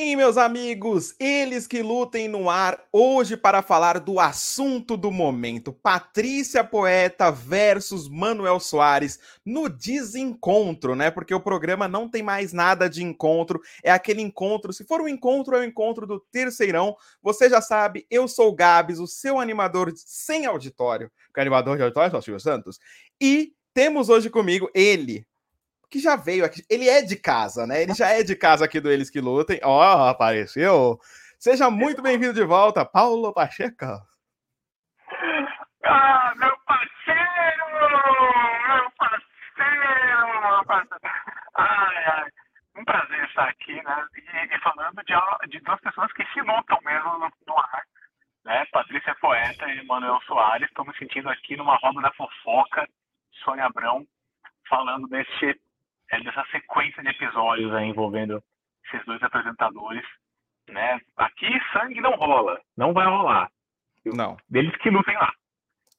E meus amigos, eles que lutem no ar hoje para falar do assunto do momento: Patrícia Poeta versus Manuel Soares no desencontro, né? Porque o programa não tem mais nada de encontro, é aquele encontro. Se for um encontro, é o um encontro do terceirão. Você já sabe, eu sou o Gabs, o seu animador sem auditório. O animador de auditório é Santos. E temos hoje comigo ele, que já veio aqui. Ele é de casa, né? Ele já é de casa aqui do Eles que Lutem. Ó, oh, apareceu. Seja muito bem-vindo de volta, Paulo Pacheco. Ah, meu parceiro! Meu parceiro! Ai, ai. Um prazer estar aqui, né? E, e falando de, de, duas pessoas que se lutam mesmo no, no ar. Né? Patrícia Poeta e Manuel Soares. Estou me sentindo aqui numa roda da fofoca. Sônia Abrão falando desse é, dessa sequência de episódios aí envolvendo esses dois apresentadores, né? Aqui sangue não rola, não vai rolar. Não. Deles que lutem lá.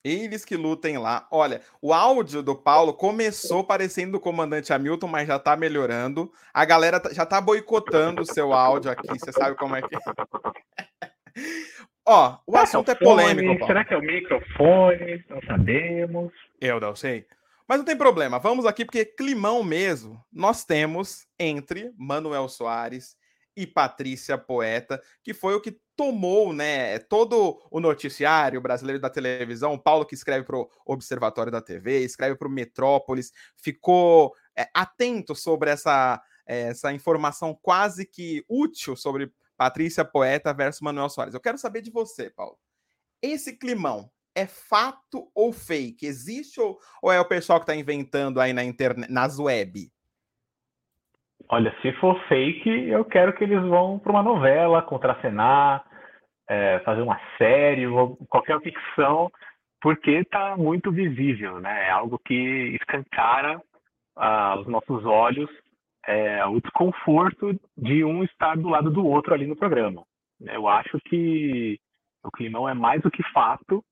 Eles que lutem lá. Olha, o áudio do Paulo começou parecendo o comandante Hamilton, mas já tá melhorando. A galera tá, já tá boicotando o seu áudio aqui. Você sabe como é que é. Ó, o assunto é, é polêmico. Paulo. Será que é o microfone? Não sabemos. Eu não sei. Mas não tem problema, vamos aqui porque climão mesmo nós temos entre Manuel Soares e Patrícia Poeta, que foi o que tomou, né, todo o noticiário brasileiro da televisão, o Paulo que escreve para o Observatório da TV, escreve para o Metrópolis, ficou é, atento sobre essa, é, essa informação quase que útil sobre Patrícia Poeta versus Manuel Soares. Eu quero saber de você, Paulo. Esse climão é fato ou fake? Existe ou, ou é o pessoal que está inventando aí na internet, nas web? Olha, se for fake, eu quero que eles vão para uma novela, contracenar, é, fazer uma série, qualquer ficção, porque está muito visível, né? É algo que escancara ah, os nossos olhos é, o desconforto de um estar do lado do outro ali no programa. Eu acho que o climão é mais do que fato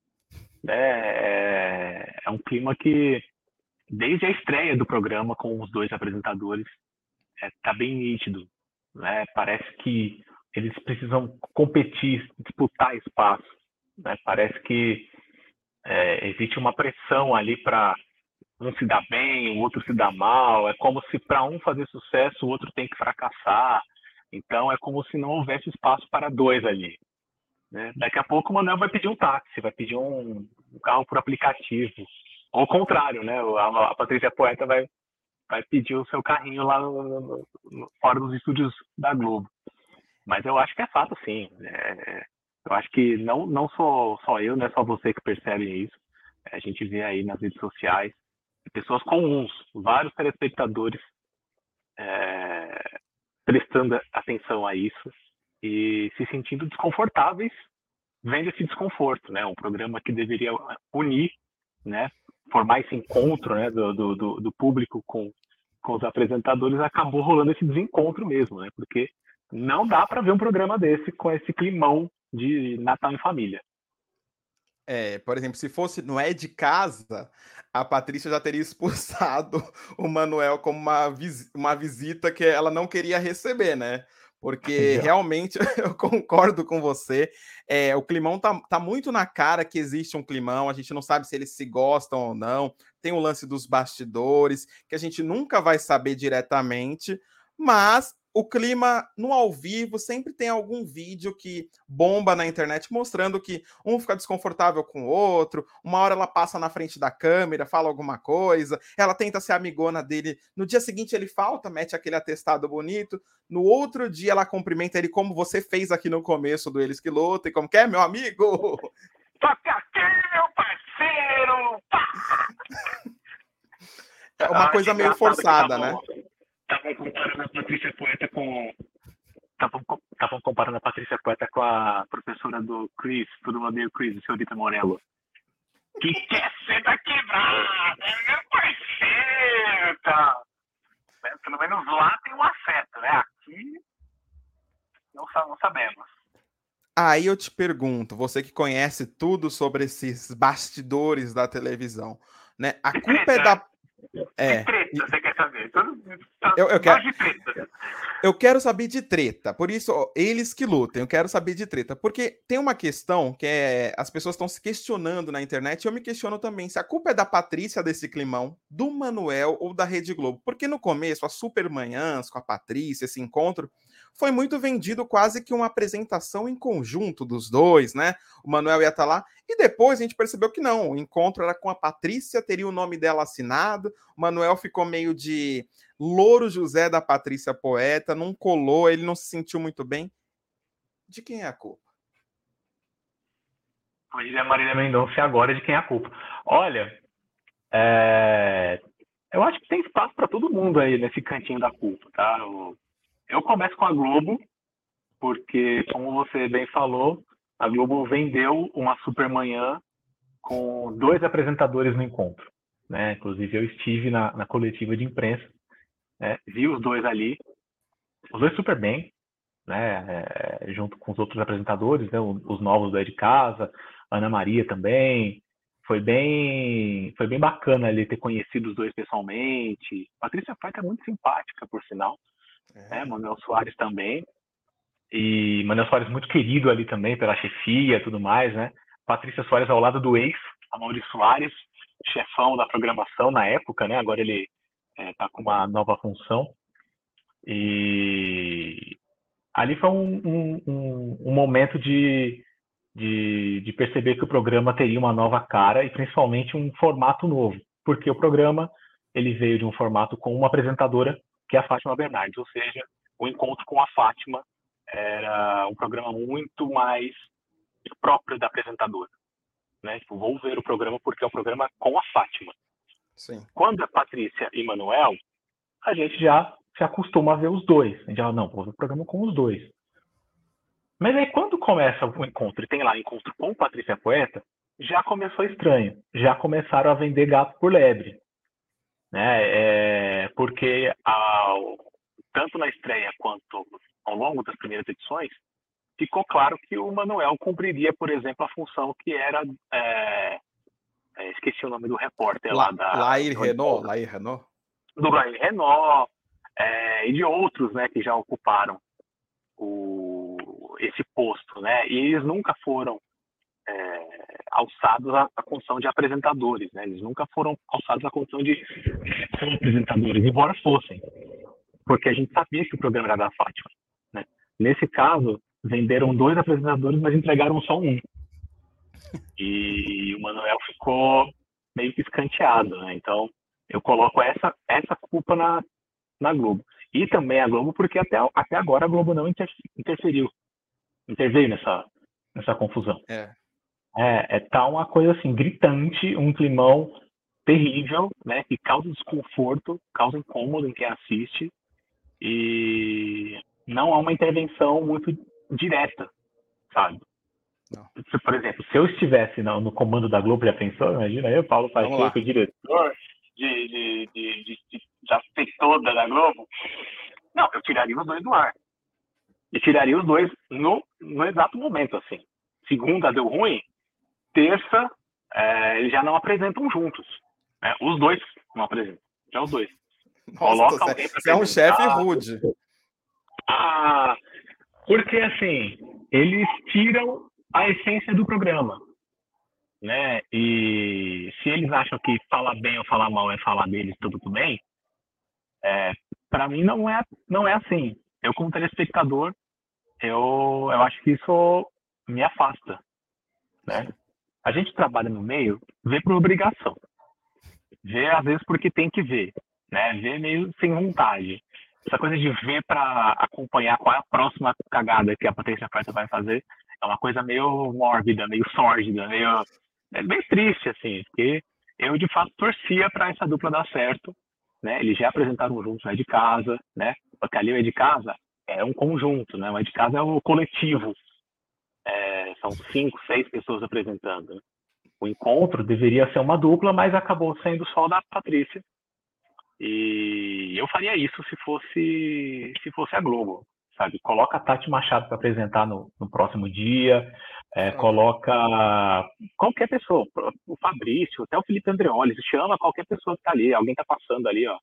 né, é, é um clima que, desde a estreia do programa com os dois apresentadores, está é, tá bem nítido. Né? Parece que eles precisam competir, disputar espaço. Né? Parece que é, existe uma pressão ali para um se dar bem, o outro se dar mal. É como se para um fazer sucesso, o outro tem que fracassar. Então é como se não houvesse espaço para dois ali. Né? Daqui a pouco o Manuel vai pedir um táxi, vai pedir um, um carro por aplicativo. Ou o contrário, né? A, a Patrícia Poeta vai, vai pedir o seu carrinho lá no, no, no, fora dos estúdios da Globo. Mas eu acho que é fato, sim. É, eu acho que não, não só, só eu, não é só você que percebe isso. A gente vê aí nas redes sociais pessoas comuns, vários telespectadores é, prestando atenção a isso e se sentindo desconfortáveis vendo esse desconforto, né? Um programa que deveria unir, né? Formar esse encontro, né? Do, do, do público com, com os apresentadores acabou rolando esse desencontro mesmo, né? Porque não dá para ver um programa desse com esse climão de Natal em família. É, por exemplo, se fosse não é de casa, a Patrícia já teria expulsado o Manuel como uma, vis uma visita que ela não queria receber, né? Porque realmente eu concordo com você. É, o climão tá, tá muito na cara que existe um climão, a gente não sabe se eles se gostam ou não. Tem o lance dos bastidores, que a gente nunca vai saber diretamente, mas o clima no ao vivo sempre tem algum vídeo que bomba na internet mostrando que um fica desconfortável com o outro, uma hora ela passa na frente da câmera, fala alguma coisa, ela tenta ser amigona dele, no dia seguinte ele falta, mete aquele atestado bonito, no outro dia ela cumprimenta ele como você fez aqui no começo do Eles que Lutam, como que é, meu amigo? Toca aqui, meu parceiro! É uma coisa meio forçada, né? Estavam comparando a Patrícia Poeta com estavam comparando a Patrícia Poeta com a professora do Chris, todo mundo odeia o Chris, senhorita Morello. Que quer ser da quebrada, é meu parceiro, tá? Pelo menos lá tem um afeto, né? Aqui não, não sabemos. Aí eu te pergunto, você que conhece tudo sobre esses bastidores da televisão, né? A culpa é da é. treta, você quer saber? Tudo, eu, eu quero. Eu quero saber de treta, por isso, ó, eles que lutem, eu quero saber de treta. Porque tem uma questão que é. As pessoas estão se questionando na internet, eu me questiono também se a culpa é da Patrícia desse climão, do Manuel ou da Rede Globo. Porque no começo, as Supermanhãs com a Patrícia, esse encontro, foi muito vendido quase que uma apresentação em conjunto dos dois, né? O Manuel ia estar tá lá, e depois a gente percebeu que não, o encontro era com a Patrícia, teria o nome dela assinado, o Manuel ficou meio de Louro José da Patrícia Poeta, não colou, ele não se sentiu muito bem. De quem é a culpa? Pois é, Marília Mendonça, agora de quem é a culpa? Olha, é... eu acho que tem espaço para todo mundo aí nesse cantinho da culpa, tá? Eu, eu começo com a Globo, porque, como você bem falou, a Globo vendeu uma Supermanhã com dois apresentadores no encontro. Né? Inclusive, eu estive na, na coletiva de imprensa né? Vi os dois ali, os dois super bem, né? É, junto com os outros apresentadores, né? os novos da de casa, Ana Maria também. Foi bem, foi bem bacana ali ter conhecido os dois pessoalmente. Patrícia Paita é muito simpática, por sinal. É. Né? Manuel Soares também. E Manuel Soares muito querido ali também pela chefia e tudo mais, né? Patrícia Soares ao lado do ex, a Maurício Soares, chefão da programação na época, né? Agora ele está é, com uma nova função. E ali foi um, um, um momento de, de, de, perceber que o programa teria uma nova cara e principalmente um formato novo, porque o programa ele veio de um formato com uma apresentadora que é a Fátima Bernardes, ou seja, o encontro com a Fátima era um programa muito mais próprio da apresentadora. Né? Tipo, vou ver o programa porque é um programa com a Fátima. Sim. Quando é Patrícia e Manuel, a gente já se acostuma a ver os dois. A gente já, não, vou ver o programa com os dois. Mas aí quando começa o encontro e tem lá encontro com Patrícia Poeta, já começou estranho. Já começaram a vender gato por lebre. Né? É, porque ao, tanto na estreia quanto ao longo das primeiras edições, ficou claro que o Manuel cumpriria, por exemplo, a função que era é, é, esqueci o nome do repórter La, lá da. Lair Renault, Lair Renault? Do Lair Renault, é, e de outros né, que já ocuparam o, esse posto, né? E eles nunca foram é, alçados à, à, condição de apresentadores, né? Eles nunca foram alçados à condição de ser apresentadores, embora fossem, porque a gente sabia que o programa era da Fátima. Né? Nesse caso, venderam dois apresentadores, mas entregaram só um. E o Manuel ficou meio que escanteado, né? Então, eu coloco essa, essa culpa na, na Globo. E também a Globo, porque até, até agora a Globo não inter, interferiu, interveio nessa, nessa confusão. É. É, é tá uma coisa assim, gritante, um climão terrível, né? Que causa desconforto, causa incômodo em quem assiste. E não há uma intervenção muito direta, sabe? Se, por exemplo, se eu estivesse no, no, comando da Globo, já pensou? Imagina eu, Paulo Pacheco, diretor de, de, de, de, de, da toda da Globo. Não, eu tiraria os dois do ar. E tiraria os dois no, no exato momento, assim. Segunda deu ruim, terça é, eles já não apresentam juntos. Né? Os dois não apresentam. Já os dois. Nossa, Coloca alguém Você é um chefe rude. Ah, porque assim, eles tiram a essência do programa. Né? E se eles acham que falar bem ou falar mal é falar deles tudo bem, é, para mim não é, não é assim. Eu, como telespectador, eu, eu acho que isso me afasta. Né? A gente trabalha no meio, vê por obrigação. Vê, às vezes, porque tem que ver. Né? Vê meio sem vontade. Essa coisa de ver para acompanhar qual é a próxima cagada que a Patrícia Preta vai fazer, é uma coisa meio mórbida, meio sórdida, meio. É bem triste, assim, porque eu de fato torcia para essa dupla dar certo, né? Eles já apresentaram juntos o É de Casa, né? Porque ali o É de Casa é um conjunto, né? O É de Casa é o coletivo. São cinco, seis pessoas apresentando. O encontro deveria ser uma dupla, mas acabou sendo só da Patrícia. E eu faria isso se fosse se fosse a Globo sabe? Coloca a Tati Machado para apresentar no, no, próximo dia, é, coloca qualquer pessoa, o Fabrício, até o Felipe Andreoli, chama qualquer pessoa que está ali, alguém está passando ali, ó.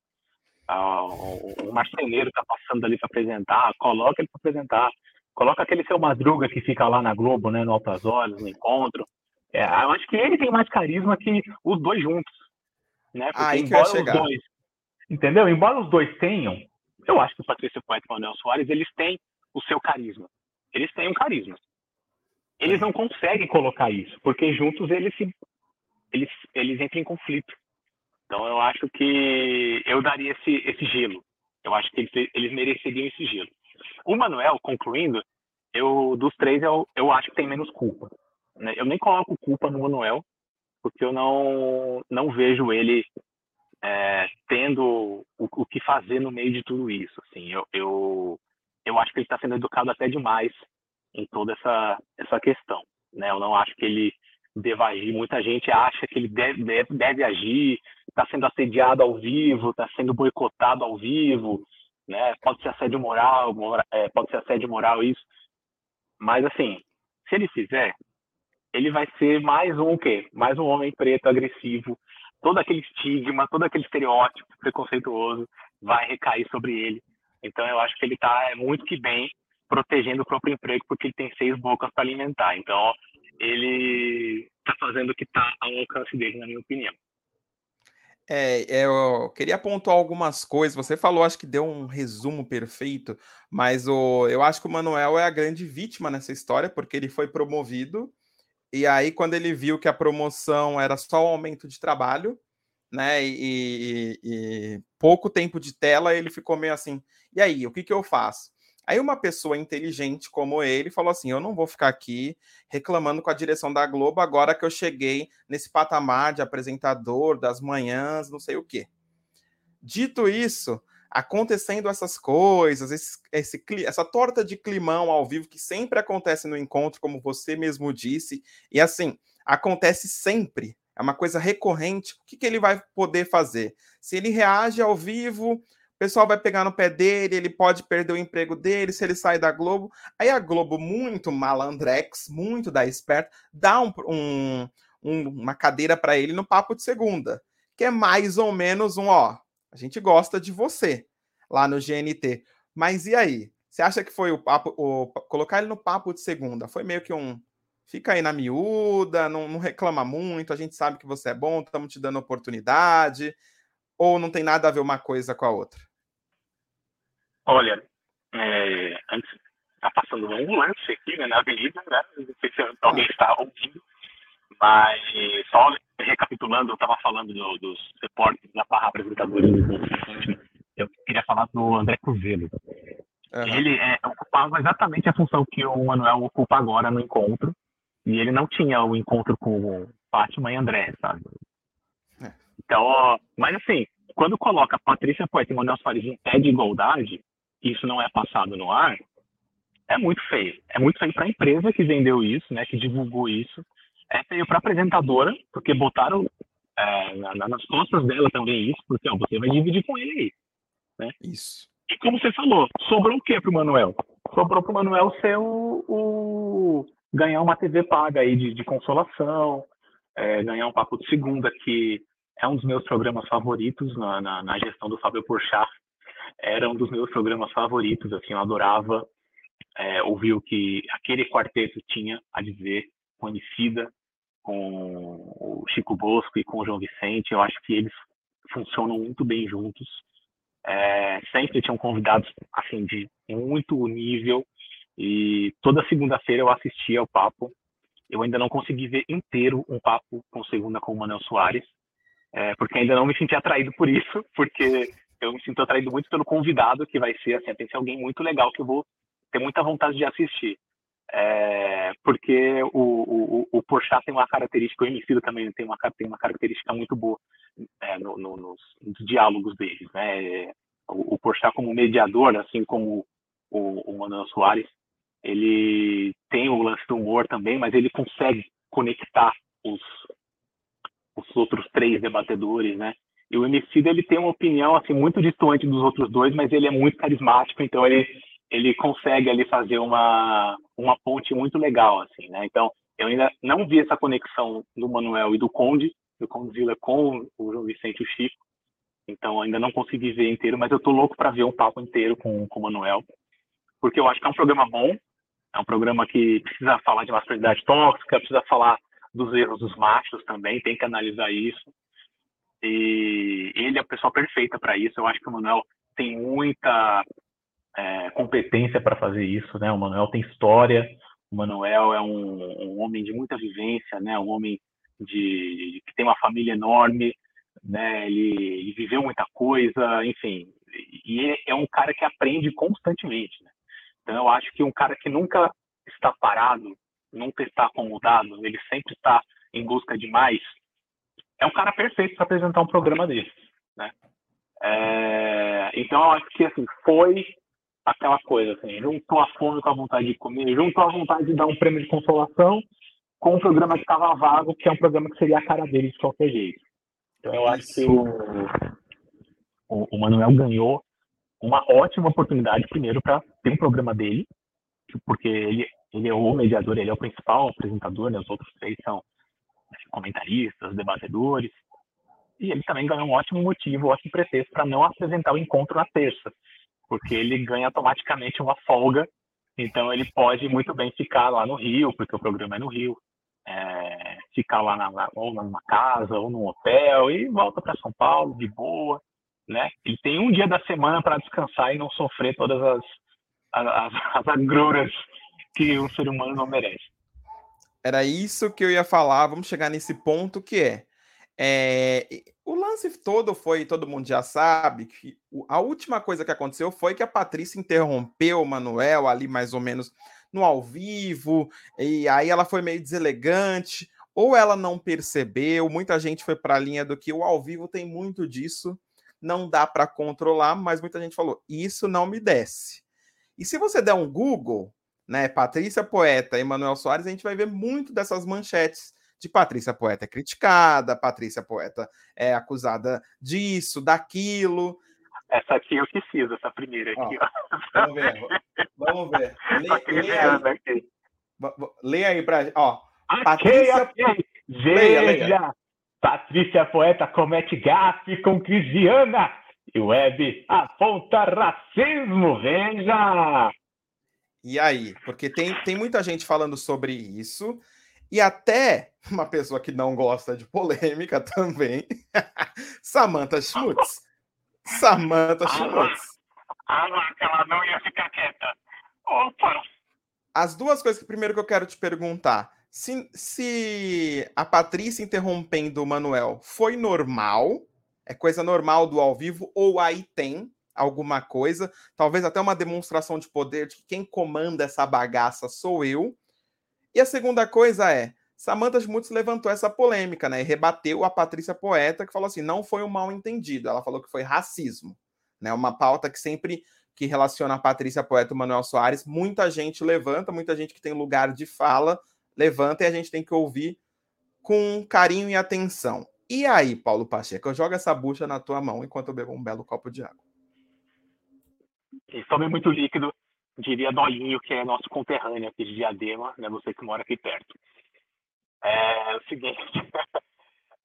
o, o marceneiro está passando ali para apresentar, coloca ele para apresentar. Coloca aquele seu Madruga que fica lá na Globo, né, no Altas Horas, no encontro. É, eu acho que ele tem mais carisma que os dois juntos. Né? Porque Aí embora os dois. Entendeu? Embora os dois tenham, eu acho que o Patrício Poeta e o Manuel Soares, eles têm o seu carisma. Eles têm um carisma. Eles não conseguem colocar isso, porque juntos eles se eles, eles entram em conflito. Então eu acho que eu daria esse, esse gelo. Eu acho que eles, eles mereceriam esse gelo. O Manuel, concluindo, eu dos três eu, eu acho que tem menos culpa. Né? Eu nem coloco culpa no Manuel, porque eu não, não vejo ele é, tendo o, o, que fazer no meio de tudo isso. Assim, eu, eu, eu acho que ele está sendo educado até demais em toda essa, essa questão. Né? Eu não acho que ele deva agir. Muita gente acha que ele deve, deve, deve agir, está sendo assediado ao vivo, está sendo boicotado ao vivo, né? Pode ser assédio moral, mora, é, pode ser assédio moral isso. Mas assim, se ele fizer, ele vai ser mais um o quê? Mais um homem preto agressivo. Todo aquele estigma, todo aquele estereótipo preconceituoso vai recair sobre ele. Então eu acho que ele está é, muito que bem protegendo o próprio emprego porque ele tem seis bocas para alimentar. Então ele está fazendo o que está ao alcance dele, na minha opinião. É, é, eu queria pontuar algumas coisas. Você falou, acho que deu um resumo perfeito, mas o, eu acho que o Manuel é a grande vítima nessa história, porque ele foi promovido, e aí, quando ele viu que a promoção era só o aumento de trabalho, né, e, e, e pouco tempo de tela, ele ficou meio assim: e aí, o que, que eu faço? Aí uma pessoa inteligente como ele falou assim: eu não vou ficar aqui reclamando com a direção da Globo agora que eu cheguei nesse patamar de apresentador das manhãs, não sei o quê. Dito isso, acontecendo essas coisas, esse, esse, essa torta de climão ao vivo que sempre acontece no encontro, como você mesmo disse, e assim, acontece sempre, é uma coisa recorrente. O que, que ele vai poder fazer? Se ele reage ao vivo, o pessoal vai pegar no pé dele, ele pode perder o emprego dele se ele sair da Globo. Aí a Globo, muito malandrex, muito da esperta, dá um, um, um, uma cadeira para ele no papo de segunda, que é mais ou menos um, ó, a gente gosta de você lá no GNT. Mas e aí? Você acha que foi o papo, o, colocar ele no papo de segunda? Foi meio que um fica aí na miúda, não, não reclama muito, a gente sabe que você é bom, estamos te dando oportunidade. Ou não tem nada a ver uma coisa com a outra? Olha, é, antes está passando um lance aqui né, na avenida, né? Não sei se alguém está ouvindo, mas só recapitulando, eu estava falando do, dos repórteres da Parra apresentadores eu queria falar do André Cruzeiro. Uhum. Ele é, ocupava exatamente a função que o Manuel ocupa agora no encontro, e ele não tinha o encontro com Fátima e André, sabe? Então, mas assim, quando coloca Patrícia Poeta e Manuel Soares em pé de igualdade, isso não é passado no ar, é muito feio. É muito feio para a empresa que vendeu isso, né, que divulgou isso. É feio para a apresentadora, porque botaram é, na, nas costas dela também isso, porque ó, você vai dividir com ele aí. Né? Isso. E como você falou, sobrou o que para o Manuel? Sobrou para o Manuel ser o, o, ganhar uma TV paga aí de, de consolação, é, ganhar um papo de segunda que é um dos meus programas favoritos na, na, na, gestão do Fábio Porchat. Era um dos meus programas favoritos, assim, eu adorava é, ouvir o que aquele quarteto tinha a dizer, com Emicida, com o Chico Bosco e com o João Vicente. Eu acho que eles funcionam muito bem juntos. É, sempre tinham convidados, assim, de muito nível. E toda segunda-feira eu assistia ao papo. Eu ainda não consegui ver inteiro um papo com segunda com o Manuel Soares, é, porque ainda não me senti atraído por isso, porque eu me sinto atraído muito pelo convidado, que vai ser, assim, tem que ser alguém muito legal que eu vou ter muita vontade de assistir. É, porque o, o, o Porchat tem uma característica, o Emicida também tem uma, tem uma característica muito boa é, no, no, nos, nos, diálogos deles. Né? O, o Porchat como mediador, assim como o, o Manuel Soares, ele tem o lance do humor também, mas ele consegue conectar os, os outros três debatedores, né? E o Emicida, ele tem uma opinião, assim, muito distante dos outros dois, mas ele é muito carismático, então ele, ele consegue ali fazer uma, uma ponte muito legal, assim, né? Então, eu ainda não vi essa conexão do Manuel e do Conde, do Condzilla com o João Vicente e o Chico, então ainda não consegui ver inteiro, mas eu tô louco para ver um papo inteiro com, com o Manuel, porque eu acho que é um programa bom, é um programa que precisa falar de masculinidade tóxica, precisa falar dos erros dos machos também, tem que analisar isso. E ele é a pessoa perfeita para isso. Eu acho que o Manuel tem muita é, competência para fazer isso, né? O Manuel tem história, o Manuel é um, um homem de muita vivência, né? Um homem de, de, que tem uma família enorme, né? Ele, ele viveu muita coisa, enfim. E é um cara que aprende constantemente, né? Então eu acho que um cara que nunca está parado, nunca está acomodado, ele sempre está em busca de mais, é um cara perfeito para apresentar um programa desse, né? É, então eu acho que assim foi aquela coisa assim, juntou a fome com a vontade de comer, juntou a vontade de dar um prêmio de consolação com um programa que estava vago, que é um programa que seria a cara dele de qualquer jeito. Então eu acho que o, o, o Manuel ganhou uma ótima oportunidade primeiro para ter um programa dele, porque ele, ele é o mediador, ele é o principal apresentador, né? os outros três são comentaristas, debatedores, e ele também ganhou um ótimo motivo, um ótimo pretexto para não apresentar o encontro na terça, porque ele ganha automaticamente uma folga, então ele pode muito bem ficar lá no Rio, porque o programa é no Rio, é, ficar lá na, ou numa casa ou num hotel e volta para São Paulo de boa, né? Ele tem um dia da semana para descansar e não sofrer todas as, as, as agruras que um ser humano não merece. Era isso que eu ia falar. Vamos chegar nesse ponto que é é, o lance todo foi, todo mundo já sabe, que a última coisa que aconteceu foi que a Patrícia interrompeu o Manuel ali mais ou menos no ao vivo, e aí ela foi meio deselegante, ou ela não percebeu, muita gente foi para a linha do que o ao vivo tem muito disso, não dá para controlar, mas muita gente falou, isso não me desce. E se você der um Google, né, Patrícia Poeta e Manuel Soares, a gente vai ver muito dessas manchetes de Patrícia Poeta é criticada, Patrícia Poeta é acusada disso, daquilo. Essa aqui eu que fiz, essa primeira aqui. Ó, vamos ver. Vamos ver. Lê, lê aí. Lê aí pra. Ó, okay, Patrícia... okay. Veja, leia, leia. Patrícia Poeta comete gafe com Cristiana e o web aponta racismo, veja! E aí? Porque tem, tem muita gente falando sobre isso. E até uma pessoa que não gosta de polêmica também, Samantha Schmutz. Samantha Schmutz. Ah, ela não ia ficar quieta. Opa! As duas coisas que primeiro que eu quero te perguntar. Se, se a Patrícia interrompendo o Manuel foi normal, é coisa normal do ao vivo, ou aí tem alguma coisa, talvez até uma demonstração de poder de que quem comanda essa bagaça sou eu, e a segunda coisa é, Samantha Schmutz levantou essa polêmica, né? E rebateu a Patrícia Poeta, que falou assim: não foi um mal entendido. Ela falou que foi racismo. Né? Uma pauta que sempre que relaciona a Patrícia Poeta e o Manuel Soares, muita gente levanta, muita gente que tem lugar de fala levanta e a gente tem que ouvir com carinho e atenção. E aí, Paulo Pacheco, eu jogo essa bucha na tua mão enquanto eu bebo um belo copo de água. E tome muito líquido diria Dolinho, que é nosso conterrâneo aqui de Diadema, né? Você que mora aqui perto. É o seguinte,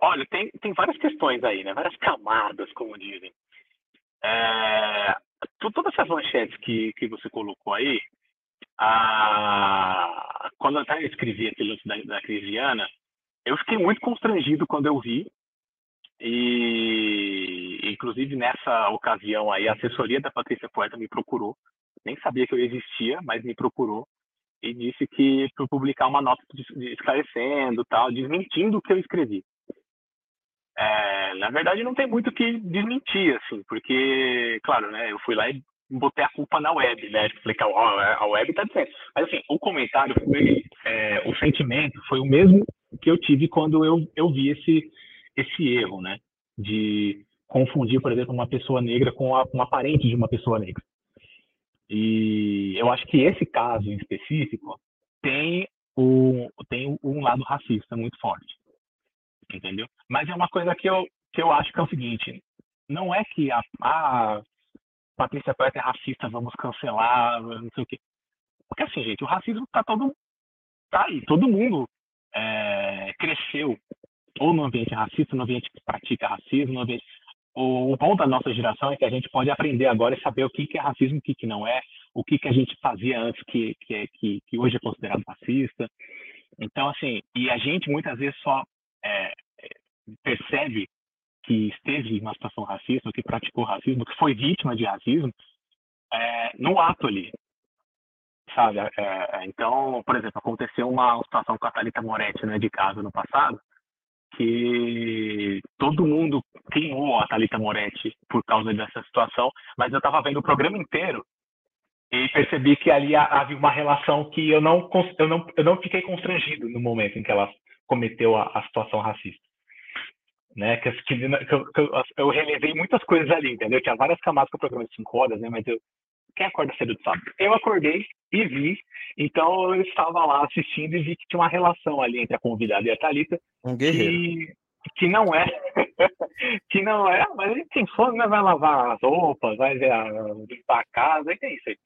olha, tem, tem várias questões aí, né? Várias camadas, como dizem. É, todas essas manchetes que, que você colocou aí, a, quando eu até escrevi aquele lance da, da Crisiana, eu fiquei muito constrangido quando eu vi e inclusive nessa ocasião aí a assessoria da Patrícia Poeta me procurou nem sabia que eu existia, mas me procurou e disse que para publicar uma nota esclarecendo, tal, desmentindo o que eu escrevi. É, na verdade, não tem muito o que desmentir, assim, porque, claro, né, eu fui lá e botei a culpa na web, né? Falei que a, web está dizendo. Mas, assim, o comentário foi, é, o sentimento foi o mesmo que eu tive quando eu, eu vi esse, esse erro, né? De confundir, por exemplo, uma pessoa negra com a, uma parente de uma pessoa negra. E eu acho que esse caso em específico tem, o, tem um lado racista muito forte. Entendeu? Mas é uma coisa que eu, que eu acho que é o seguinte: não é que a, a Patrícia Poeta é racista, vamos cancelar, não sei o quê. Porque assim, gente, o racismo tá todo. tá aí, todo mundo é, cresceu ou no ambiente racista, no ambiente que pratica racismo, ambiente. o, bom da nossa geração é que a gente pode aprender agora e saber o que, que é racismo, o que, que não é, o que, que a gente fazia antes que, que, que, que hoje é considerado racista. Então, assim, e a gente muitas vezes só é, percebe que esteve em uma situação racista, que praticou racismo, que foi vítima de racismo, é, no ato ali, sabe? É, é, então, por exemplo, aconteceu uma situação com a Thalita Moretti, né, de casa no passado, que todo mundo queimou a Thalita Moretti por causa dessa situação, mas eu estava vendo o programa inteiro e percebi que ali havia uma relação que eu não, eu não, eu não fiquei constrangido no momento em que ela cometeu a, a situação racista. Né, que, que, que, eu, eu, relevei muitas coisas ali, entendeu? Tinha várias camadas com o programa de 5 horas, né? Mas eu, quem acorda cedo de sábado? Eu acordei e vi, então eu estava lá assistindo e vi que tinha uma relação ali entre a convidada e a Thalita. Um guerreiro. Que, que não é, que não é, mas a gente tem fome, né? Vai lavar as roupas, vai ver a, limpar a casa, e é isso aí.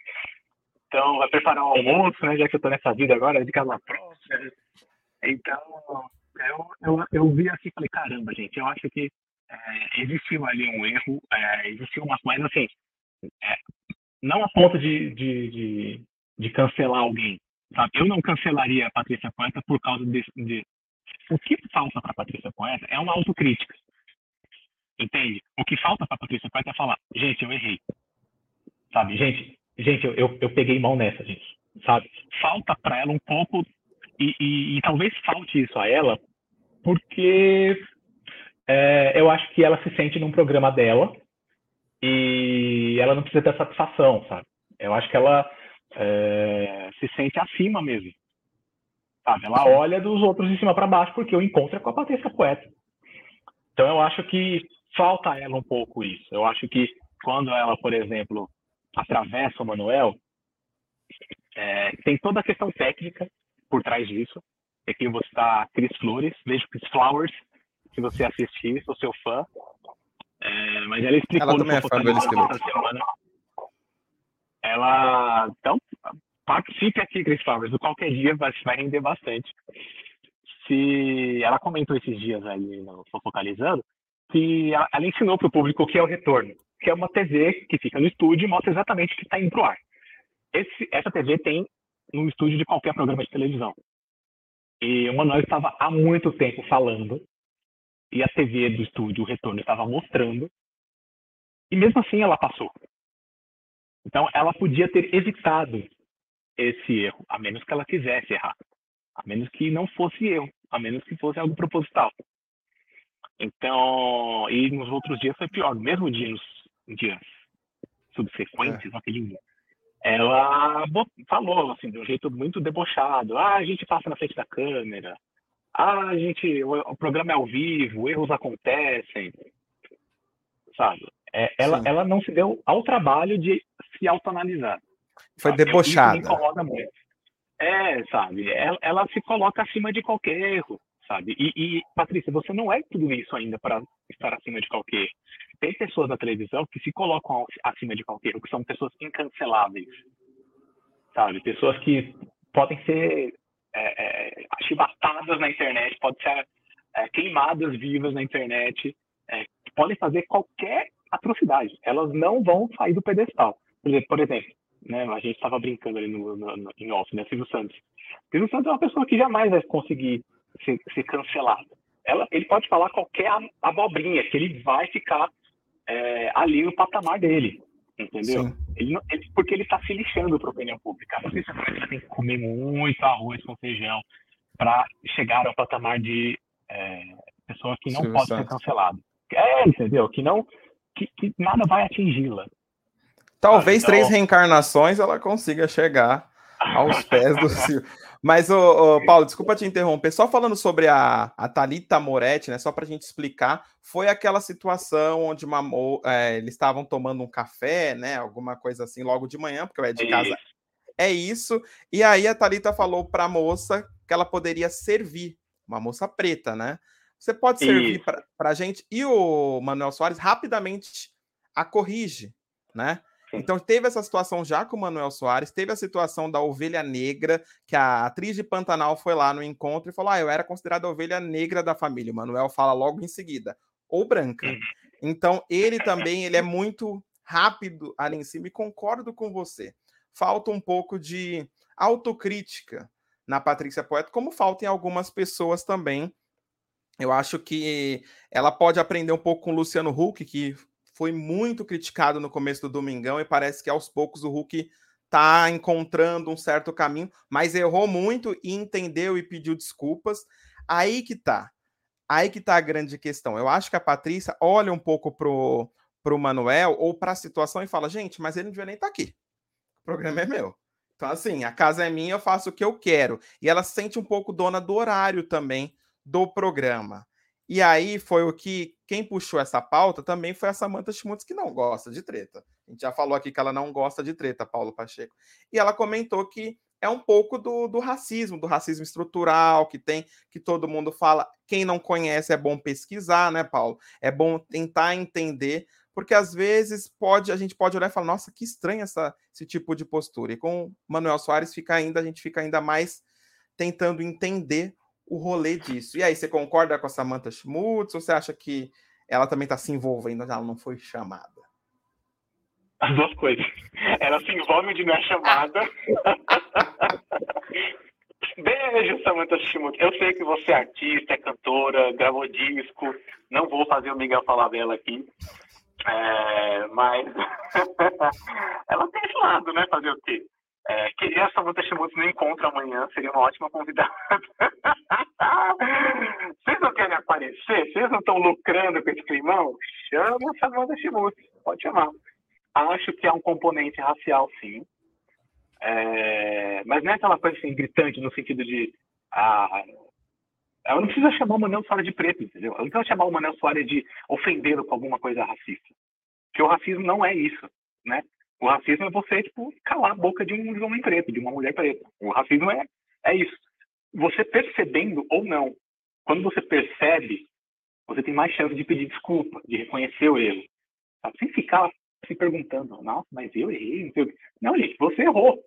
Então, vai preparar o almoço, né? Já que eu tô nessa vida agora, de casa próxima. Então, eu, eu, eu vi assim e falei, caramba, gente, eu acho que é, existiu ali um erro, é, existiu uma coisa assim, é, não a ponto de, de, de, de, cancelar alguém, sabe? Eu não cancelaria a Patrícia Poeta por causa de, de... O que falta para a Patrícia Poeta é uma autocrítica, entende? O que falta para a Patrícia Poeta é falar, gente, eu errei, sabe? Gente, gente, eu, eu, eu peguei mal nessa, gente, sabe? Falta para ela um pouco e, e, e, talvez falte isso a ela porque é, eu acho que ela se sente num programa dela e ela não precisa ter satisfação, sabe? Eu acho que ela é, se sente acima mesmo. Sabe? Ela olha dos outros de cima para baixo porque o encontro é com a Patrícia Poeta. Então eu acho que falta a ela um pouco isso. Eu acho que quando ela, por exemplo, atravessa o Manuel, é, tem toda a questão técnica por trás disso. Aqui eu vou citar Cris Flores, vejo Chris Flowers, se você assistir, sou seu fã. É, mas ela explicou ela também é fã do semana. Ela. Então, participe aqui, Chris Flowers. Qualquer dia vai, vai render bastante. Se ela comentou esses dias ali no Focalizando que ela, ela ensinou para o público o que é o retorno, que é uma TV que fica no estúdio e mostra exatamente o que está indo para o ar. Esse, essa TV tem no estúdio de qualquer programa de televisão. E o Manuel estava há muito tempo falando, e a TV do estúdio, o retorno, estava mostrando, e mesmo assim ela passou. Então ela podia ter evitado esse erro, a menos que ela quisesse errar, a menos que não fosse erro, a menos que fosse algo proposital. Então, e nos outros dias foi pior, no mesmo dia, nos dias subsequentes, é. aquele ela falou assim de um jeito muito debochado. Ah, a gente passa na frente da câmera. Ah, a gente, o, o programa é ao vivo, erros acontecem, sabe? É, ela, ela não se deu ao trabalho de se autoanalisar. Foi sabe? debochada. Isso me incomoda muito. É, sabe? Ela, ela se coloca acima de qualquer erro, sabe? E, e Patrícia, você não é tudo isso ainda para estar acima de qualquer erro tem pessoas na televisão que se colocam acima de qualquer, que são pessoas incanceláveis, sabe? Pessoas que podem ser é, é, chibatadas na internet, podem ser é, queimadas vivas na internet, é, podem fazer qualquer atrocidade. Elas não vão sair do pedestal. Por exemplo, por exemplo né, a gente estava brincando ali no, no, no, em off, né? Silvio Santos. Silvio Santos é uma pessoa que jamais vai conseguir ser, ser cancelado. Ela, ele pode falar qualquer abobrinha, que ele vai ficar é, ali o patamar dele, entendeu? Ele, ele, porque ele está se lixando para a opinião pública. Você tem que comer muito arroz com feijão para chegar ao patamar de é, pessoa que não Sim, pode ser cancelada. É, entendeu? Que não, que, que nada vai atingi-la. Talvez então... três reencarnações ela consiga chegar aos pés do Silvio. Mas, ô, ô, Paulo, desculpa te interromper. Só falando sobre a, a Thalita Moretti, né? Só para a gente explicar, foi aquela situação onde uma, é, eles estavam tomando um café, né? Alguma coisa assim, logo de manhã, porque eu é de casa. É isso. E aí a Thalita falou para a moça que ela poderia servir, uma moça preta, né? Você pode servir para a gente. E o Manuel Soares rapidamente a corrige, né? Então teve essa situação já com o Manuel Soares, teve a situação da ovelha negra, que a atriz de Pantanal foi lá no encontro e falou: Ah, eu era considerada a ovelha negra da família. O Manuel fala logo em seguida, ou branca. Uhum. Então, ele também ele é muito rápido ali em cima e concordo com você. Falta um pouco de autocrítica na Patrícia Poeta, como falta em algumas pessoas também. Eu acho que ela pode aprender um pouco com o Luciano Huck, que foi muito criticado no começo do Domingão e parece que aos poucos o Huck está encontrando um certo caminho, mas errou muito e entendeu e pediu desculpas. Aí que tá. Aí que tá a grande questão. Eu acho que a Patrícia olha um pouco pro, pro Manuel ou para a situação e fala: gente, mas ele não devia nem estar tá aqui. O programa é meu. Então, assim, a casa é minha, eu faço o que eu quero. E ela se sente um pouco dona do horário também do programa. E aí foi o que quem puxou essa pauta também foi a Samantha Schmutz, que não gosta de treta. A gente já falou aqui que ela não gosta de treta, Paulo Pacheco. E ela comentou que é um pouco do, do racismo, do racismo estrutural que tem, que todo mundo fala. Quem não conhece é bom pesquisar, né, Paulo? É bom tentar entender, porque às vezes pode a gente pode olhar e falar, nossa, que estranho essa, esse tipo de postura. E com Manuel Soares fica ainda, a gente fica ainda mais tentando entender o rolê disso. E aí, você concorda com a Samantha Schmutz ou você acha que ela também está se envolvendo, ela não foi chamada? As duas coisas. Ela se envolve onde não é chamada. Beijo, Samantha Schmutz. Eu sei que você é artista, é cantora, gravou disco. Não vou fazer o Miguel falar dela aqui. É, mas ela tem esse lado, né? Fazer o quê? É, queria a Samantha Schmutz no encontro amanhã, seria uma ótima convidada. Vocês não querem aparecer? Vocês não estão lucrando com esse climão? Chama a Samantha Schmutz, pode chamar. Acho que é um componente racial, sim. É, mas não é aquela coisa assim, gritante no sentido de. Ah, ela não precisa chamar o Manel Soares de preto, entendeu? Ela não precisa chamar o Manel Soares de ofendê-lo com alguma coisa racista. Porque o racismo não é isso, né? O racismo é você, tipo, calar a boca de um homem preto, de uma mulher preta. O racismo é, é isso. Você percebendo ou não, quando você percebe, você tem mais chance de pedir desculpa, de reconhecer o erro. Sabe? Sem ficar se perguntando, nossa, mas eu errei, não sei o quê. Não, gente, você errou.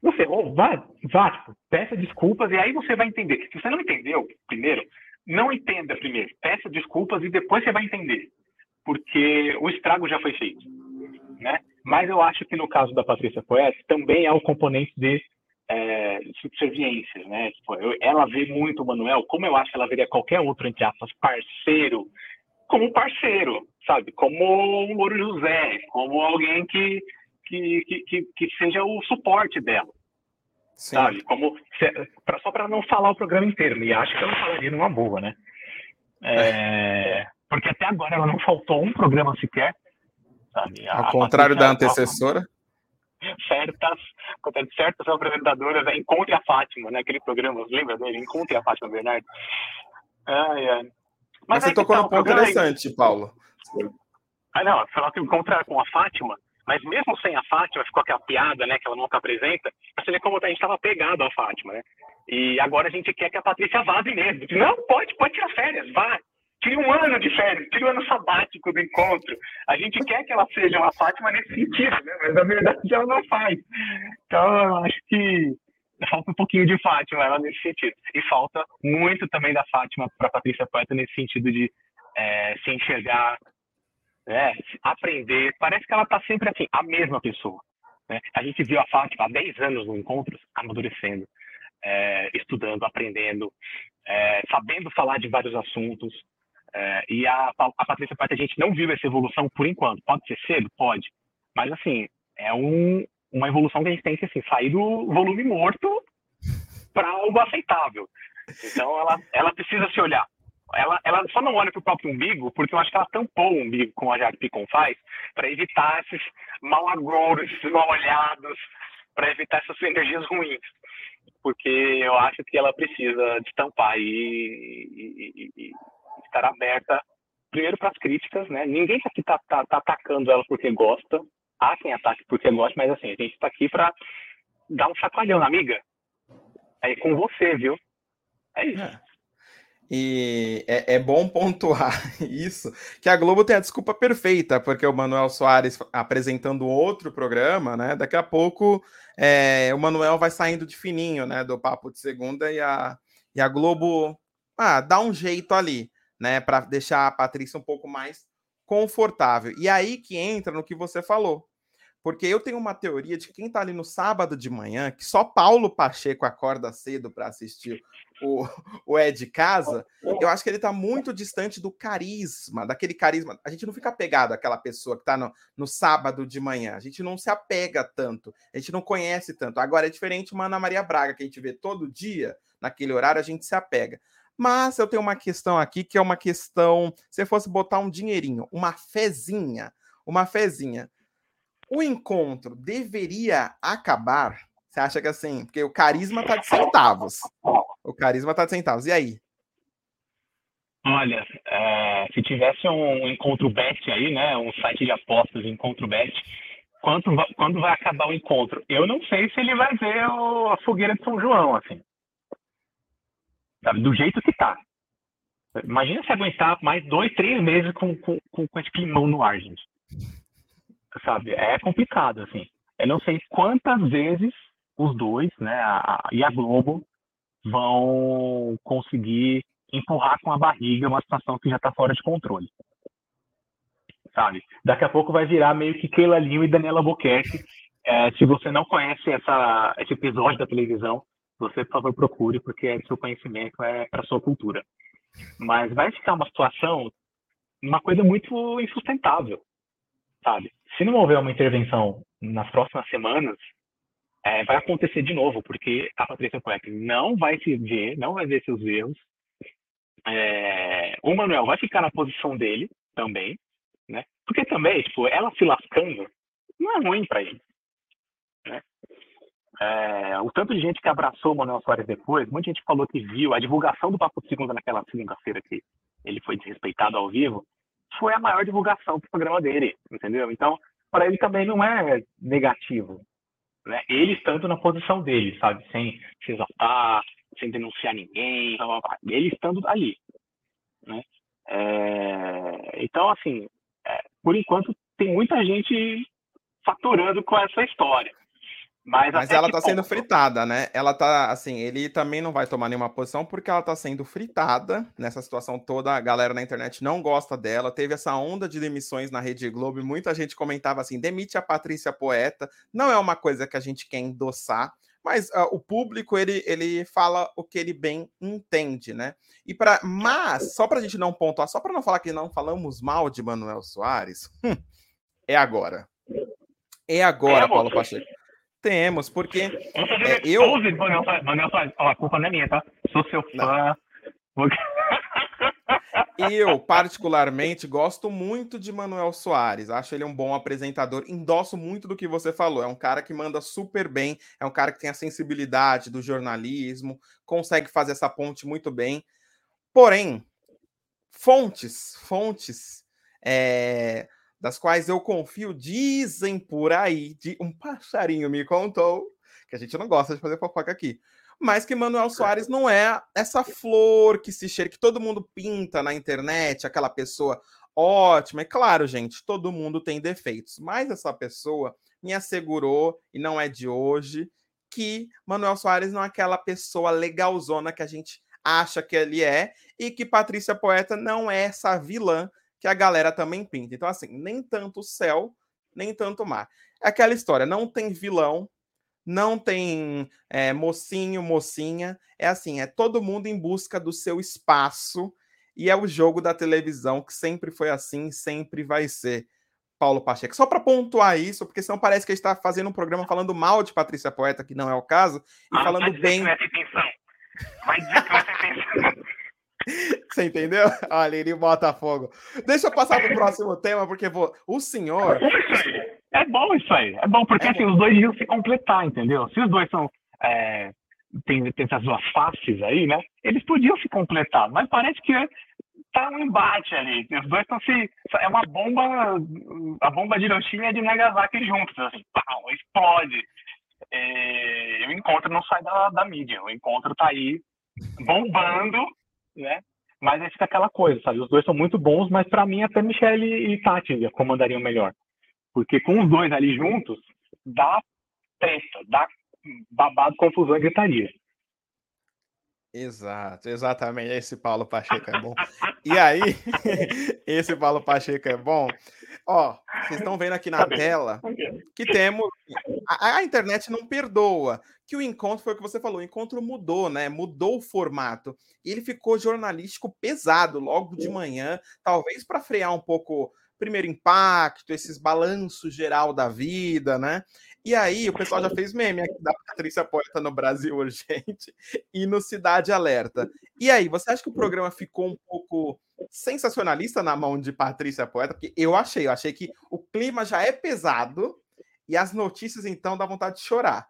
Você errou, vá, vá, tipo, peça desculpas e aí você vai entender. Se você não entendeu primeiro, não entenda primeiro. Peça desculpas e depois você vai entender. Porque o estrago já foi feito. Né? Mas eu acho que no caso da Patrícia Poeta também é o componente de é, subserviência, né? Tipo, eu, ela vê muito o Manuel, como eu acho que ela veria qualquer outro, entre aspas, parceiro, como parceiro, sabe? Como o Louro José, como alguém que, que, que, que, seja o suporte dela. Sim. Sabe? Como, pra, só para não falar o programa inteiro, e acho que ela falaria numa boa, né? É, porque até agora ela não faltou um programa sequer Sabe? Ao contrário da antecessora. Certas, certas apresentadoras, é Encontre a Fátima, né? Aquele programa, lembra dele? Encontre a Fátima Bernardo. Ai, ai. Mas, Mas você tocou tá, num ponto interessante, é... Paulo. Ah, não, falar que encontra com a Fátima, mas mesmo sem a Fátima, ficou aquela piada, né, que ela nunca apresenta, você vê como a gente estava pegado à Fátima, né? E agora a gente quer que a Patrícia vaze mesmo. Não, pode, pode tirar férias, vai. Tire um ano de férias, tire um ano sabático do encontro. A gente quer que ela seja uma Fátima nesse sentido, né? mas na verdade ela não faz. Então acho que falta um pouquinho de Fátima ela nesse sentido. E falta muito também da Fátima para Patrícia Poeta nesse sentido de é, se enxergar, né? aprender. Parece que ela está sempre assim, a mesma pessoa. Né? A gente viu a Fátima há 10 anos no encontro, amadurecendo, é, estudando, aprendendo, é, sabendo falar de vários assuntos, é, e a, a Patrícia Poeta, a gente não viu essa evolução por enquanto. Pode ser cedo? Pode. Mas, assim, é um, uma evolução que a gente tem que assim, sair do volume morto para algo aceitável. Então, ela, ela precisa se olhar. Ela, ela só não olha para o próprio umbigo, porque eu acho que ela tampou o umbigo, como a Jade Picon faz, para evitar esses mal agouros, esses mal olhados, para evitar essas energias ruins. Porque eu acho que ela precisa destampar e, e, e, estar aberta, primeiro, para as críticas, né? Ninguém aqui está tá, tá atacando ela porque gosta. Há quem ataque porque gosta, mas assim, a gente está aqui para dar um chacoalhão, amiga. É com você, viu? É isso. É. E é, é, bom pontuar isso, que a Globo tem a desculpa perfeita, porque o Manuel Soares apresentando outro programa, né? Daqui a pouco é, o Manuel vai saindo de fininho, né? Do papo de segunda e a, e a Globo ah, dá um jeito ali né, para deixar a Patrícia um pouco mais confortável. E aí que entra no que você falou. Porque eu tenho uma teoria de que quem está ali no sábado de manhã, que só Paulo Pacheco acorda cedo para assistir o, o É de Casa, eu acho que ele está muito distante do carisma, daquele carisma. A gente não fica apegado àquela pessoa que está no, no sábado de manhã. A gente não se apega tanto, a gente não conhece tanto. Agora é diferente uma Ana Maria Braga, que a gente vê todo dia, naquele horário, a gente se apega. Mas eu tenho uma questão aqui que é uma questão. Se fosse botar um dinheirinho, uma fezinha, uma fezinha o encontro deveria acabar? Você acha que assim, porque o carisma tá de centavos. O carisma tá de centavos. E aí? Olha, é, se tivesse um encontro bet aí, né, um site de apostas, encontro bet, quanto, quando vai acabar o encontro? Eu não sei se ele vai ver o, a fogueira de São João, assim. Sabe, do jeito que tá. Imagina se aguentar mais dois, três meses com, com, com esse climão no ar, gente sabe? É complicado, assim. Eu não sei quantas vezes os dois, né, a, e a Globo, vão conseguir empurrar com a barriga uma situação que já está fora de controle. Sabe? Daqui a pouco vai virar meio que Keila Linho e Daniela Boquete. É, se você não conhece essa, esse episódio da televisão, você, por favor, procure, porque é seu conhecimento, é para sua cultura. Mas vai ficar uma situação, uma coisa muito insustentável, sabe? se não houver uma intervenção nas próximas semanas, é, vai acontecer de novo, porque a Patrícia Poeta não vai se ver, não vai ver seus erros. É, o Manuel vai ficar na posição dele também, né? Porque também, tipo, ela se lascando não é ruim para ele? É, o tanto de gente que abraçou o Manuel Soares depois, muita gente falou que viu a divulgação do Papo Segunda naquela segunda-feira que ele foi desrespeitado ao vivo, foi a maior divulgação do programa dele, entendeu? Então, para ele também não é negativo. Né? Ele estando na posição dele, sabe? Sem se exaltar, sem denunciar ninguém, ele estando ali. Né? É... Então, assim, é, por enquanto, tem muita gente faturando com essa história. Mas, Mas ela está sendo fritada, né? Ela tá assim, ele também não vai tomar nenhuma posição porque ela está sendo fritada nessa situação toda. A galera na internet não gosta dela. Teve essa onda de demissões na Rede Globo muita gente comentava assim: demite a Patrícia Poeta. Não é uma coisa que a gente quer endossar, mas uh, o público ele, ele fala o que ele bem entende, né? E para mas só para a gente não pontuar, só para não falar que não falamos mal de Manuel Soares, hum, é agora. É agora, é, Paulo Pacheco. Temos, porque. É, eu. Manel, Manel, ó, a culpa não é minha, tá? Sou seu fã. Eu, particularmente, gosto muito de Manuel Soares. Acho ele um bom apresentador. Endosso muito do que você falou. É um cara que manda super bem. É um cara que tem a sensibilidade do jornalismo, consegue fazer essa ponte muito bem. Porém, fontes, fontes. É das quais eu confio, dizem por aí, de um passarinho me contou, que a gente não gosta de fazer fofoca aqui, mas que Manuel Soares não é essa flor que se cheira, que todo mundo pinta na internet, aquela pessoa ótima. É claro, gente, todo mundo tem defeitos, mas essa pessoa me assegurou, e não é de hoje, que Manuel Soares não é aquela pessoa legalzona que a gente acha que ele é, e que Patrícia Poeta não é essa vilã que a galera também pinta. Então, assim, nem tanto céu, nem tanto mar. É aquela história, não tem vilão, não tem é, mocinho, mocinha. É assim, é todo mundo em busca do seu espaço. E é o jogo da televisão que sempre foi assim, sempre vai ser. Paulo Pacheco. Só para pontuar isso, porque senão parece que a gente está fazendo um programa falando mal de Patrícia Poeta, que não é o caso, e ah, falando bem. Vai dizer que vai ter você entendeu? Olha, ele Botafogo. Deixa eu passar para o próximo tema, porque vou... o senhor. É bom isso aí. É bom, porque é assim, bom. os dois iam se completar, entendeu? Se os dois são. É, tem, tem essas duas faces aí, né? Eles podiam se completar, mas parece que tá um embate ali. Os dois estão se. É uma bomba. A bomba de Hiroshima e de Nagasaki juntos, assim, pau, explode. E, o encontro não sai da, da mídia. O encontro tá aí bombando né? Mas aí fica aquela coisa, sabe? Os dois são muito bons, mas para mim até Michelle e Tati comandariam melhor. Porque com os dois ali juntos, dá treta, dá babado, confusão e gritaria. Exato, exatamente. Esse Paulo Pacheco é bom. E aí, esse Paulo Pacheco é bom. Ó, vocês estão vendo aqui na tela que temos. A, a, internet não perdoa. Que o encontro foi o que você falou, o encontro mudou, né? Mudou o formato. E ele ficou jornalístico pesado logo de manhã, talvez para frear um pouco primeiro impacto, esses balanços geral da vida, né? E aí, o pessoal já fez meme aqui da Patrícia Poeta no Brasil Urgente e no Cidade Alerta. E aí, você acha que o programa ficou um pouco sensacionalista na mão de Patrícia Poeta? Porque eu achei, eu achei que o clima já é pesado e as notícias, então, dá vontade de chorar.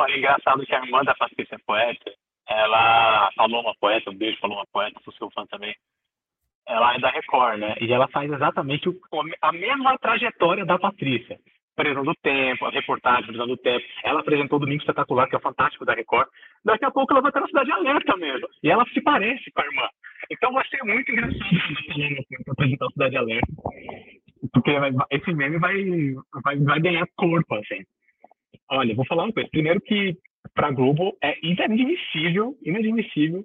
Olha, engraçado que a irmã da Patrícia Poeta, ela falou uma poeta, um beijo, falou uma poeta, sou seu fã também ela é da Record, né? E ela faz exatamente o, a mesma trajetória da Patrícia. Previsão do Tempo, a reportagem, Previsão do Tempo. Ela apresentou o Domingo Espetacular, que é fantástico da Record. Daqui a pouco ela vai estar na Cidade Alerta mesmo. E ela se parece com a irmã. Então vai ser muito engraçado para apresentar a Cidade Alerta. Porque esse meme vai, vai, vai ganhar corpo, assim. Olha, vou falar uma coisa. Primeiro que para a Globo é inadmissível, inadmissível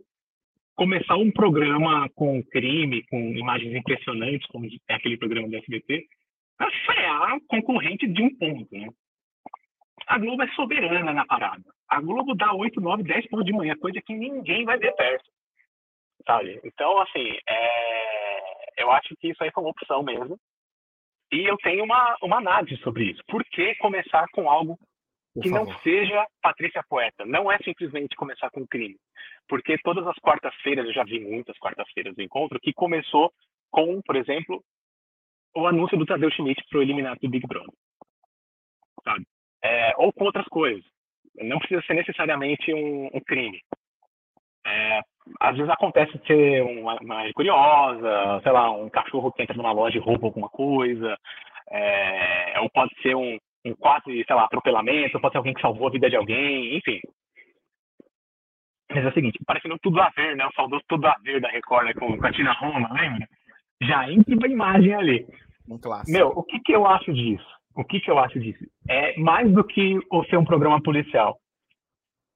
começar um programa com crime, com imagens impressionantes, como é aquele programa do SBT, para frear concorrente de um ponto. Né? A Globo é soberana na parada. A Globo dá 8, 9, 10 pontos de manhã, coisa que ninguém vai ver perto. Sabe? Então, assim, é... eu acho que isso aí foi uma opção mesmo. E eu tenho uma, uma análise sobre isso. Por que começar com algo que não seja Patrícia Poeta? Não é simplesmente começar com crime porque todas as quartas-feiras, eu já vi muitas quartas-feiras do encontro, que começou com, por exemplo, o anúncio do Tadeu Schmidt para o eliminato do Big Brother. Sabe? É, ou com outras coisas. Não precisa ser necessariamente um, um crime. É, às vezes acontece de ser uma, uma curiosa, sei lá, um cachorro que entra numa loja e rouba alguma coisa, é, ou pode ser um, um quase, sei lá, atropelamento, pode ser alguém que salvou a vida de alguém, enfim. Mas é o seguinte, parecendo tudo a ver, né? O saudoso tudo a ver da Record, né? Com, com a Tina Roma, lembra? Já entra uma imagem ali. Um clássico. Meu, o que, que eu acho disso? O que, que eu acho disso? É mais do que ser um programa policial.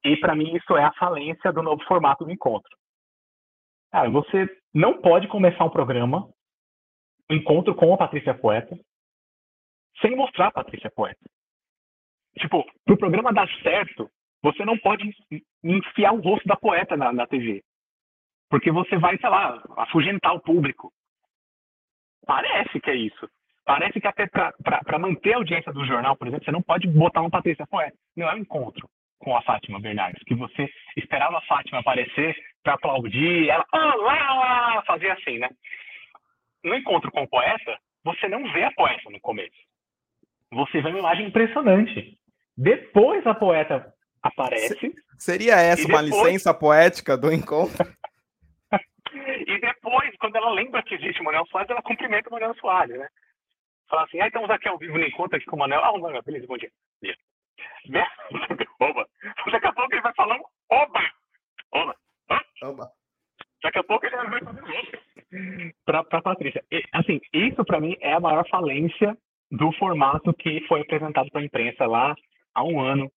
E para mim isso é a falência do novo formato do encontro. Cara, você não pode começar um programa, um encontro com a Patrícia Poeta, sem mostrar a Patrícia Poeta. Tipo, pro programa dar certo, você não pode enfiar o rosto da poeta na, na TV. Porque você vai, sei lá, afugentar o público. Parece que é isso. Parece que até para manter a audiência do jornal, por exemplo, você não pode botar uma Patrícia Poeta. Não é um encontro com a Fátima Bernardes, que você esperava a Fátima aparecer para aplaudir, ela, olá, fazia assim, né? No encontro com o poeta, você não vê a poeta no começo. Você vê uma imagem impressionante. Depois a poeta aparece. Seria essa uma licença poética do encontro? e depois, quando ela lembra que existe o Manuel Soares, ela cumprimenta o Manuel Soares, né? Fala assim, ah, estamos aqui ao vivo no encontro aqui com o Manuel. Ah, o Manuel, beleza, bom dia. dia. Oba! Daqui a pouco ele vai falando, oba! Oba! Oba! Daqui a pouco ele vai falando para pra Patrícia. E, assim, isso para mim é a maior falência do formato que foi apresentado para a imprensa lá há um ano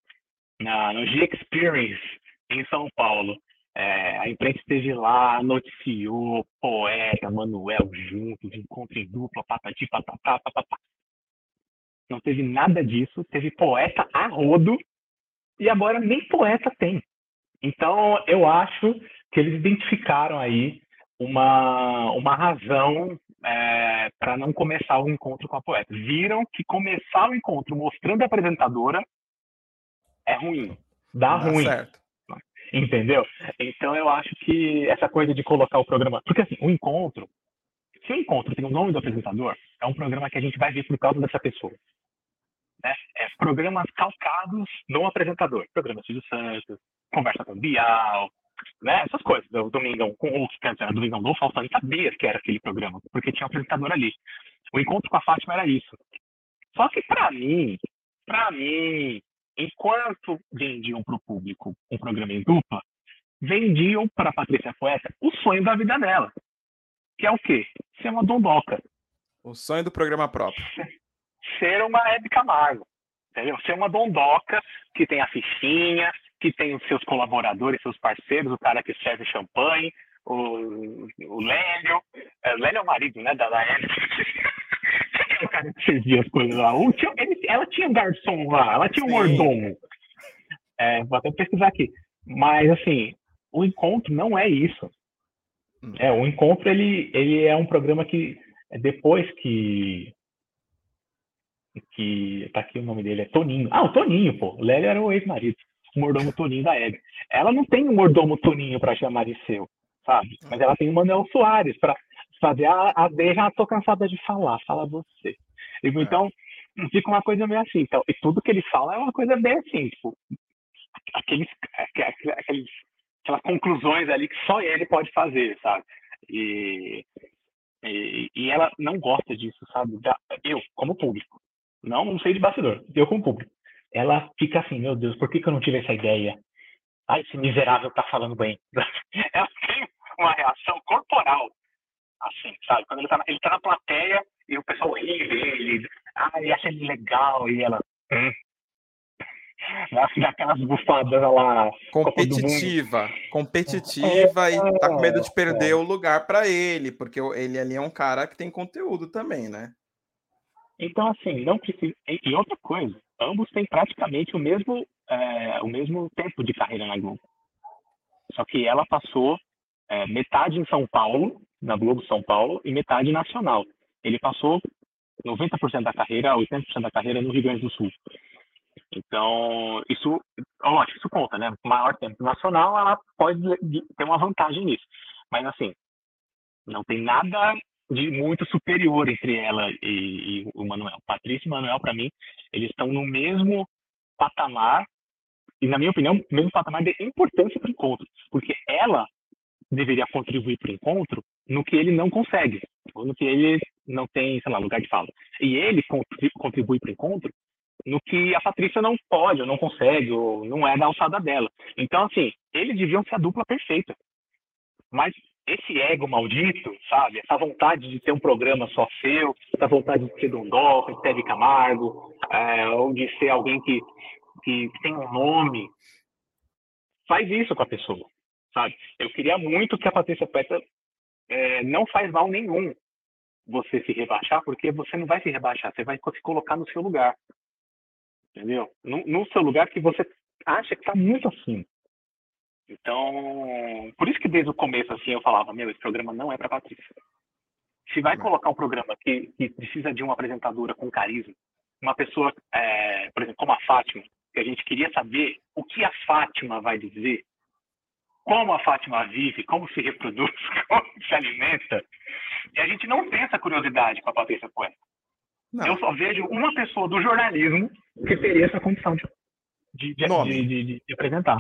na, no G-Experience, em São Paulo. É, a imprensa esteve lá, noticiou, poeta, Manuel juntos, encontro em dupla, patati, patatá, patatá. Não teve nada disso, teve poeta a rodo, e agora nem poeta tem. Então, eu acho que eles identificaram aí uma, uma razão é, para não começar o encontro com a poeta. Viram que começar o encontro mostrando a apresentadora é ruim. Dá, Dá ruim. Certo. Entendeu? Então eu acho que essa coisa de colocar o programa. Porque assim, o encontro, se o encontro tem o nome do apresentador, é um programa que a gente vai ver por causa dessa pessoa. Né? É programas calcados no apresentador. Programa Silvio Santos, Conversa com Bial, né? essas coisas. O Domingão com o que era Domingão do Faustão, sabia que era aquele programa, porque tinha um apresentador ali. O encontro com a Fátima era isso. Só que para mim, para mim, enquanto vendiam para o público um programa em dupla, vendiam para a Patrícia Poeta o sonho da vida dela, que é o quê? Ser uma dondoca. O sonho do programa próprio. Ser uma Hebe Camargo, entendeu? Ser uma dondoca que tem a fichinha, que tem os seus colaboradores, seus parceiros, o cara que serve champanhe, o, o Lélio. É, Lélio é o marido, né, da Laélia. o cara que servia as coisas lá. Um, tinha, ele, ela tinha um garçom lá, ela tinha um mordomo. É, vou até pesquisar aqui. Mas, assim, o encontro não é isso. Hum. É, o encontro, ele, ele é um programa que, depois que que tá aqui o nome dele, é Toninho. Ah, o Toninho, pô. O Lélio era o ex-marido, o mordomo Toninho da Hebe. Ela não tem um mordomo Toninho para chamar de seu, sabe? Mas ela tem o Manuel Soares para fazer a, a D, já tô cansada de falar, fala você. Então, fica uma coisa meio assim. Então, e tudo que ele fala é uma coisa bem assim, tipo, aqueles, aqueles, aquelas conclusões ali que só ele pode fazer, sabe? E, e, e ela não gosta disso, sabe? Eu, como público. Não, não sei de bastidor. Eu como público. Ela fica assim, meu Deus, por que, que eu não tive essa ideia? Ai, esse miserável tá falando bem. Ela tem uma reação corporal, assim, sabe? Quando ele tá, na, ele tá na plateia e o pessoal ri dele. Ai, acha ele legal. E ela... Hum. Dá aquelas bufadas lá. Competitiva. Competitiva é, e tá com medo de perder é. o lugar para ele, porque ele ali é um cara que tem conteúdo também, né? Então, assim, não precisa. E outra coisa, ambos têm praticamente o mesmo, é, o mesmo tempo de carreira na Globo. Só que ela passou é, metade em São Paulo, na Globo São Paulo, e metade nacional. Ele passou 90% da carreira, 80% da carreira no Rio Grande do Sul. Então, isso, lógico, isso conta, né? Maior tempo nacional, ela pode ter uma vantagem nisso. Mas, assim, não tem nada de muito superior entre ela e, e o Manuel. Patrícia e Manuel, para mim, eles estão no mesmo patamar, e na minha opinião, mesmo patamar de importância para o encontro, porque ela deveria contribuir para o encontro no que ele não consegue, ou no que ele não tem, sei lá, lugar de fala. E ele contribui para o encontro no que a Patrícia não pode, ou não consegue, ou não é da alçada dela. Então, assim, eles deviam ser a dupla perfeita. Mas esse ego maldito, sabe? Essa vontade de ter um programa só seu, essa vontade de ser Dondó, de Teddy Camargo, é, ou de ser alguém que, que, que tem um nome, faz isso com a pessoa, sabe? Eu queria muito que a Patrícia Peta é, não faz mal nenhum você se rebaixar, porque você não vai se rebaixar, você vai se colocar no seu lugar, entendeu? No, no seu lugar que você acha que está muito acima. Então, por isso que desde o começo, assim, eu falava, meu, esse programa não é para Patrícia. Se vai colocar um programa que, que, precisa de uma apresentadora com carisma, uma pessoa, é, por exemplo, como a Fátima, que a gente queria saber o que a Fátima vai dizer, como a Fátima vive, como se reproduz, como se alimenta, e a gente não tem essa curiosidade com a Patrícia Coelho. Eu só vejo uma pessoa do jornalismo que teria essa condição de, de, de, de apresentar.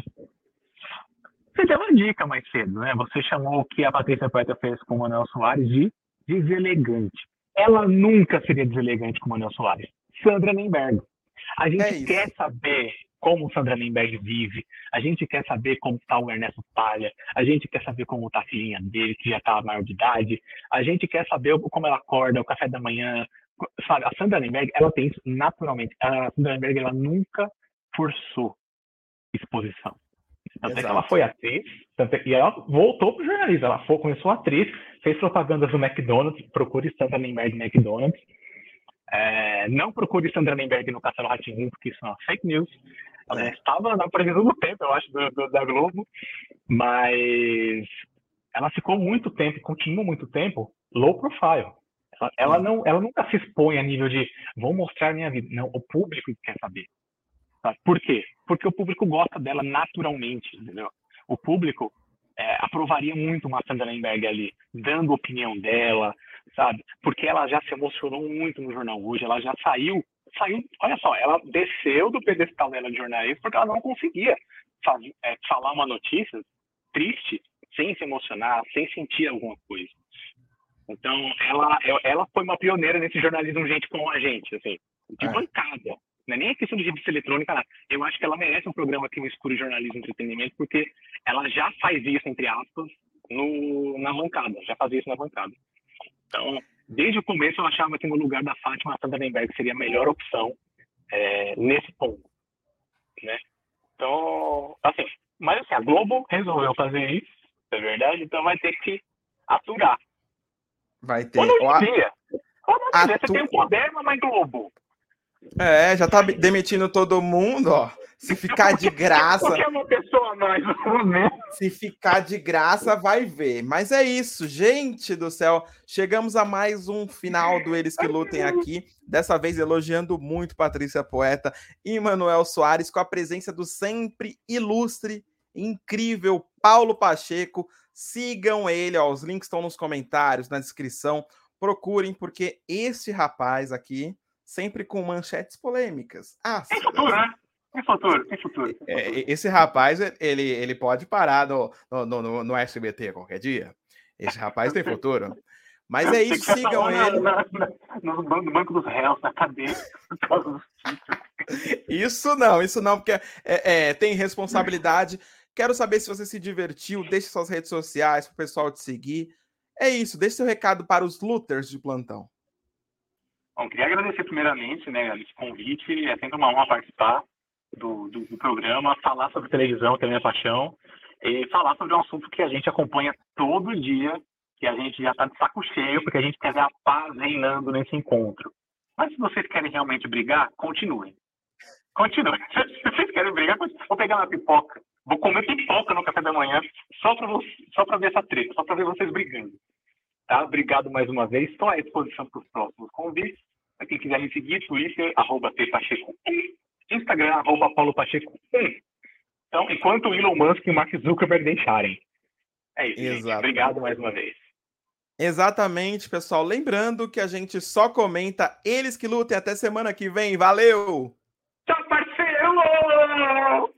Você deu uma dica mais cedo, né? Você chamou o que a Patrícia Poeta fez com o Manuel Soares de deselegante. Ela nunca seria deselegante com o Manuel Soares. Sandra Nemberg. A gente é quer saber como Sandra Nemberg vive, a gente quer saber como está o Ernesto Palha, a gente quer saber como está a filhinha dele, que já está maior de idade, a gente quer saber como ela acorda, o café da manhã, sabe? A Sandra Nemberg, ela tem isso naturalmente. A Sandra Nemberg, ela nunca forçou exposição. Tanto é que ela foi atriz, tanto é, e ela voltou para o jornalismo. Ela foi, começou atriz, fez propagandas do McDonald's, procure Sandra Nemberg McDonald's. É, não procure Sandra Nemberg no Castelo Ratinho, porque isso é uma fake news. Ela é. estava na previsão do tempo, eu acho, do, do, da Globo, mas ela ficou muito tempo, continua muito tempo, low profile. Ela, ela, não, ela nunca se expõe a nível de vou mostrar minha vida. Não, o público quer saber. Por quê? Porque o público gosta dela naturalmente, entendeu? O público é, aprovaria muito uma Sandra Lemberg ali, dando opinião dela, sabe? Porque ela já se emocionou muito no jornal hoje, ela já saiu, saiu, olha só, ela desceu do pedestal dela de jornalista porque ela não conseguia fazer, é, falar uma notícia triste sem se emocionar, sem sentir alguma coisa. Então, ela, ela foi uma pioneira nesse jornalismo gente com a gente, assim, de é. bancada, não é nem a questão de revista eletrônica, não. eu acho que ela merece um programa no Escuro Jornalismo e Entretenimento, porque ela já faz isso, entre aspas, no, na bancada, já fazia isso na bancada. Então, desde o começo eu achava que no lugar da Fátima, Lemberg seria a melhor opção é, nesse ponto, né? Então, assim, mas assim, a Globo resolveu fazer isso, é verdade, então vai ter que aturar. Vai ter. Ou não devia. Atu... Você tem o poder, mamãe Globo. É, já tá demitindo todo mundo, ó. Se ficar de graça. Qualquer uma pessoa mais, né? Se ficar de graça, vai ver. Mas é isso, gente do céu. Chegamos a mais um final do Eles que Lutem aqui. Dessa vez elogiando muito Patrícia Poeta e Manuel Soares, com a presença do sempre ilustre, incrível Paulo Pacheco. Sigam ele, ó, os links estão nos comentários, na descrição. Procurem, porque este rapaz aqui, sempre com manchetes polêmicas. Ah, tem futuro, né? Tem futuro, tem futuro. É, esse rapaz, ele, ele pode parar no, no, no, no SBT qualquer dia. Esse rapaz tem futuro. Mas é isso, sigam ele. Na, na, no, banco dos réus, na cadeia. isso não, isso não, porque é, é, tem responsabilidade. Quero saber se você se divertiu. Deixe suas redes sociais para o pessoal te seguir. É isso, deixe seu recado para os looters de plantão. Bom, queria agradecer primeiramente né, esse convite. É sempre uma honra participar do, do, do, programa, falar sobre televisão, que é a minha paixão, e falar sobre um assunto que a gente acompanha todo dia, que a gente já está de saco cheio, porque a gente quer ver a paz reinando nesse encontro. Mas se vocês querem realmente brigar, continuem. Continuem. Se vocês querem brigar, vou pegar uma pipoca, vou comer pipoca no café da manhã, só para ver essa treta, só para ver vocês brigando. Tá? Obrigado mais uma vez. Estou à disposição para os próximos convites. Para quem quiser me seguir, Twitter, arroba tpacheco, Instagram, arroba Paulo Pacheco 1. Então, enquanto o Elon Musk e o Mark Zuckerberg deixarem. É isso, Obrigado mais uma vez. Exatamente, pessoal. Lembrando que a gente só comenta eles que lutem até semana que vem. Valeu! Tchau, parceiro!